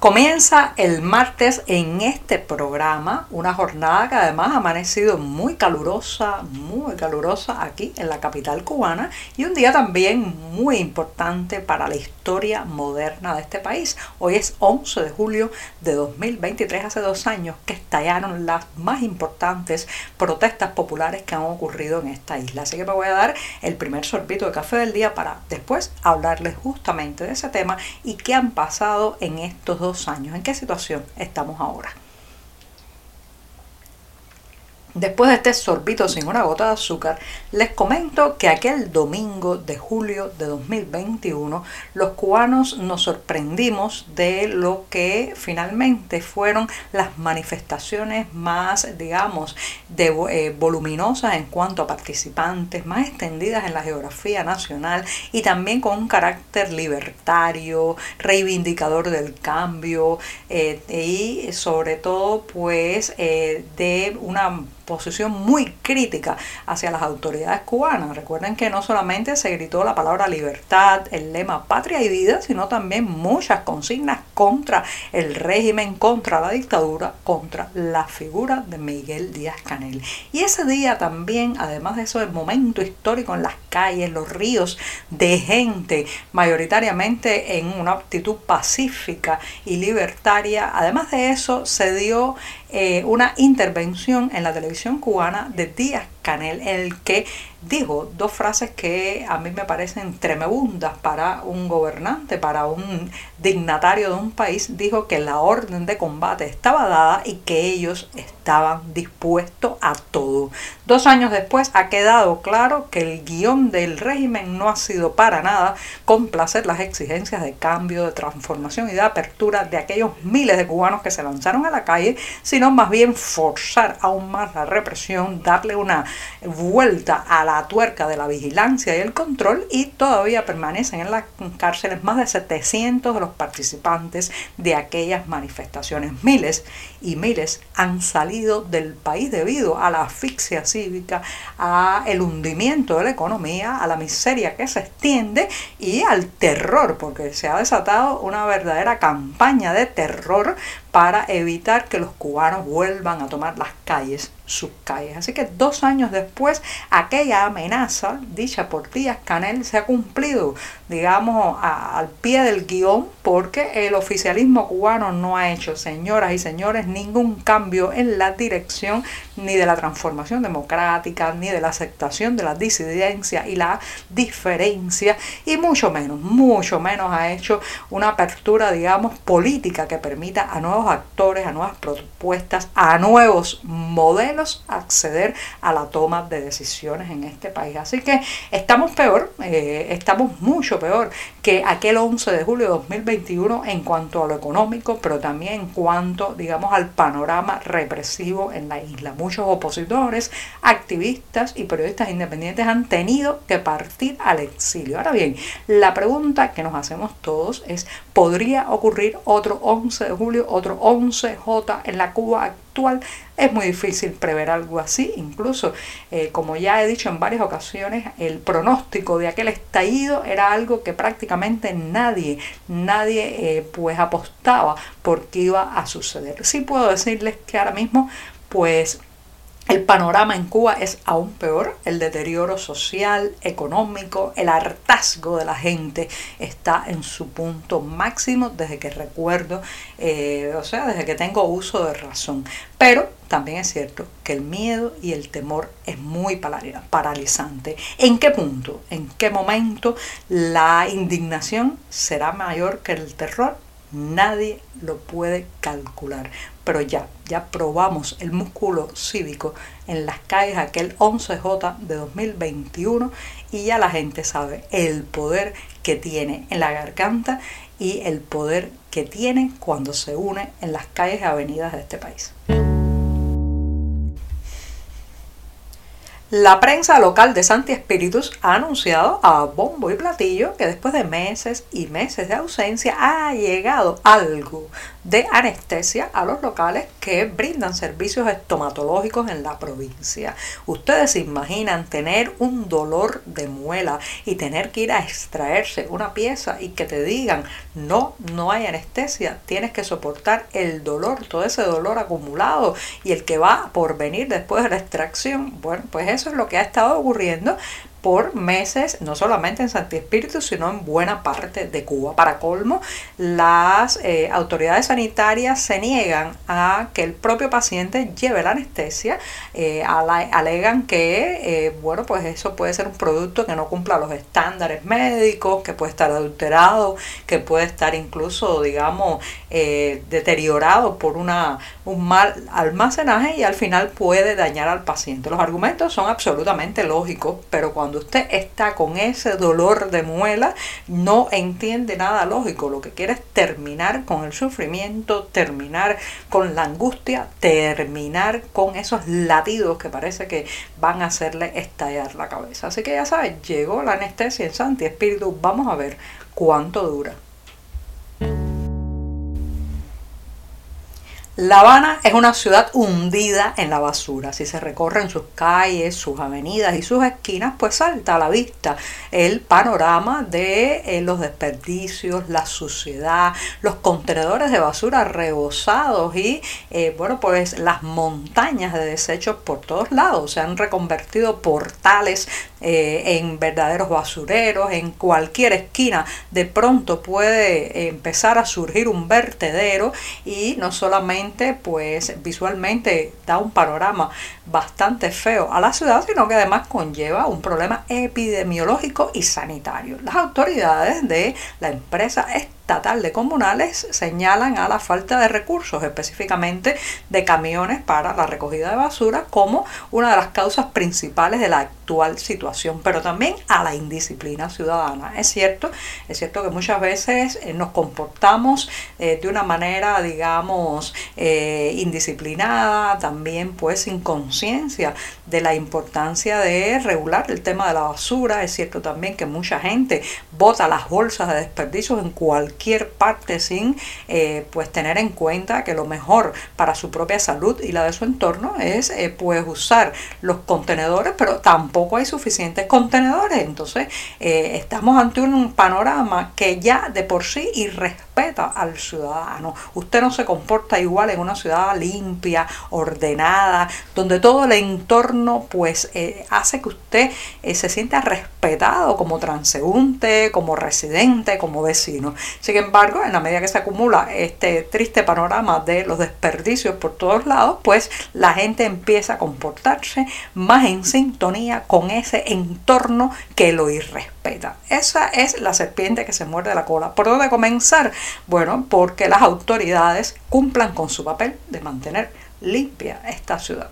Comienza el martes en este programa, una jornada que además ha amanecido muy calurosa, muy calurosa aquí en la capital cubana y un día también muy importante para la historia moderna de este país. Hoy es 11 de julio de 2023, hace dos años que estallaron las más importantes protestas populares que han ocurrido en esta isla. Así que me voy a dar el primer sorbito de café del día para después hablarles justamente de ese tema y qué han pasado en estos dos años. ¿En qué situación estamos ahora? Después de este sorbito sin una gota de azúcar, les comento que aquel domingo de julio de 2021 los cubanos nos sorprendimos de lo que finalmente fueron las manifestaciones más, digamos, de, eh, voluminosas en cuanto a participantes, más extendidas en la geografía nacional y también con un carácter libertario, reivindicador del cambio eh, y sobre todo pues eh, de una posición muy crítica hacia las autoridades cubanas. Recuerden que no solamente se gritó la palabra libertad, el lema patria y vida, sino también muchas consignas contra el régimen, contra la dictadura, contra la figura de Miguel Díaz Canel. Y ese día también, además de eso, el momento histórico en las calles, los ríos de gente, mayoritariamente en una actitud pacífica y libertaria, además de eso se dio eh, una intervención en la televisión cubana de Díaz Canel, el que dijo dos frases que a mí me parecen tremebundas para un gobernante, para un dignatario de un país. Dijo que la orden de combate estaba dada y que ellos estaban dispuestos a todo. Dos años después ha quedado claro que el guion del régimen no ha sido para nada complacer las exigencias de cambio, de transformación y de apertura de aquellos miles de cubanos que se lanzaron a la calle, sino más bien forzar aún más la represión, darle una vuelta a la tuerca de la vigilancia y el control y todavía permanecen en las cárceles más de 700 de los participantes de aquellas manifestaciones. Miles y miles han salido del país debido a la asfixia cívica, a el hundimiento de la economía, a la miseria que se extiende y al terror, porque se ha desatado una verdadera campaña de terror para evitar que los cubanos vuelvan a tomar las calles, sus calles. Así que dos años después, aquella amenaza dicha por Díaz Canel se ha cumplido, digamos, al pie del guion, porque el oficialismo cubano no ha hecho, señoras y señores, ningún cambio en la dirección ni de la transformación democrática, ni de la aceptación de la disidencia y la diferencia, y mucho menos, mucho menos ha hecho una apertura, digamos, política que permita a nuevos actores, a nuevas propuestas, a nuevos modelos acceder a la toma de decisiones en este país. Así que estamos peor, eh, estamos mucho peor que aquel 11 de julio de 2021 en cuanto a lo económico, pero también en cuanto, digamos, al panorama represivo en la isla. Muchos opositores, activistas y periodistas independientes han tenido que partir al exilio. Ahora bien, la pregunta que nos hacemos todos es, ¿podría ocurrir otro 11 de julio, otro 11J en la Cuba actual, es muy difícil prever algo así. Incluso, eh, como ya he dicho en varias ocasiones, el pronóstico de aquel estallido era algo que prácticamente nadie, nadie eh, pues apostaba porque iba a suceder. Sí puedo decirles que ahora mismo, pues el panorama en Cuba es aún peor, el deterioro social, económico, el hartazgo de la gente está en su punto máximo desde que recuerdo, eh, o sea, desde que tengo uso de razón. Pero también es cierto que el miedo y el temor es muy paralizante. ¿En qué punto, en qué momento la indignación será mayor que el terror? Nadie lo puede calcular. Pero ya, ya probamos el músculo cívico en las calles aquel 11J de 2021 y ya la gente sabe el poder que tiene en la garganta y el poder que tiene cuando se une en las calles y avenidas de este país. La prensa local de Santi Espíritus ha anunciado a bombo y platillo que después de meses y meses de ausencia ha llegado algo de anestesia a los locales que brindan servicios estomatológicos en la provincia. Ustedes se imaginan tener un dolor de muela y tener que ir a extraerse una pieza y que te digan no, no hay anestesia, tienes que soportar el dolor, todo ese dolor acumulado y el que va por venir después de la extracción. Bueno, pues eso es lo que ha estado ocurriendo por meses, no solamente en Santi Espíritu, sino en buena parte de Cuba. Para colmo, las eh, autoridades sanitarias se niegan a que el propio paciente lleve la anestesia, eh, alegan que, eh, bueno, pues eso puede ser un producto que no cumpla los estándares médicos, que puede estar adulterado, que puede estar incluso, digamos, deteriorado por una, un mal almacenaje y al final puede dañar al paciente. Los argumentos son absolutamente lógicos, pero cuando cuando usted está con ese dolor de muela, no entiende nada lógico. Lo que quiere es terminar con el sufrimiento, terminar con la angustia, terminar con esos latidos que parece que van a hacerle estallar la cabeza. Así que ya sabes, llegó la anestesia en Santi Espíritu. Vamos a ver cuánto dura. La Habana es una ciudad hundida en la basura. Si se recorren sus calles, sus avenidas y sus esquinas, pues salta a la vista el panorama de eh, los desperdicios, la suciedad, los contenedores de basura rebosados y, eh, bueno, pues las montañas de desechos por todos lados. Se han reconvertido portales eh, en verdaderos basureros, en cualquier esquina de pronto puede empezar a surgir un vertedero y no solamente pues visualmente da un panorama bastante feo a la ciudad, sino que además conlleva un problema epidemiológico y sanitario. Las autoridades de la empresa estatal de comunales señalan a la falta de recursos, específicamente de camiones para la recogida de basura, como una de las causas principales de la actual situación, pero también a la indisciplina ciudadana. Es cierto, es cierto que muchas veces eh, nos comportamos eh, de una manera, digamos, eh, indisciplinada, también pues sin conciencia de la importancia de regular el tema de la basura. Es cierto también que mucha gente bota las bolsas de desperdicios en cualquier cualquier parte sin eh, pues tener en cuenta que lo mejor para su propia salud y la de su entorno es eh, pues usar los contenedores, pero tampoco hay suficientes contenedores. Entonces eh, estamos ante un panorama que ya de por sí al ciudadano. Usted no se comporta igual en una ciudad limpia, ordenada, donde todo el entorno pues hace que usted se sienta respetado como transeúnte, como residente, como vecino. Sin embargo, en la medida que se acumula este triste panorama de los desperdicios por todos lados, pues la gente empieza a comportarse más en sintonía con ese entorno que lo irrespeta. Esa es la serpiente que se muerde la cola. ¿Por dónde comenzar? Bueno, porque las autoridades cumplan con su papel de mantener limpia esta ciudad.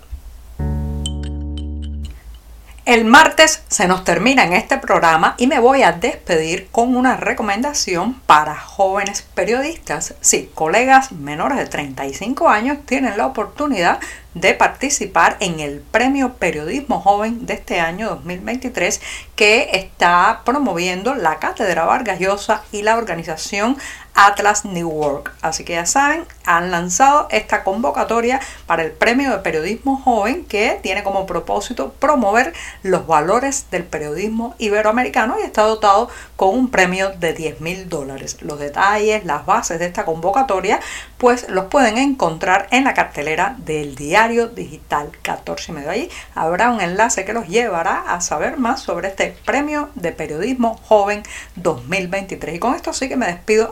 El martes se nos termina en este programa y me voy a despedir con una recomendación para jóvenes periodistas. Sí, colegas menores de 35 años tienen la oportunidad de participar en el Premio Periodismo Joven de este año 2023 que está promoviendo la Cátedra Vargas Llosa y la organización Atlas New Work. Así que ya saben, han lanzado esta convocatoria para el Premio de Periodismo Joven que tiene como propósito promover los valores del periodismo iberoamericano y está dotado con un premio de 10 mil dólares. Los detalles, las bases de esta convocatoria, pues los pueden encontrar en la cartelera del diario digital 14 y medio. Ahí habrá un enlace que los llevará a saber más sobre este Premio de Periodismo Joven 2023. Y con esto sí que me despido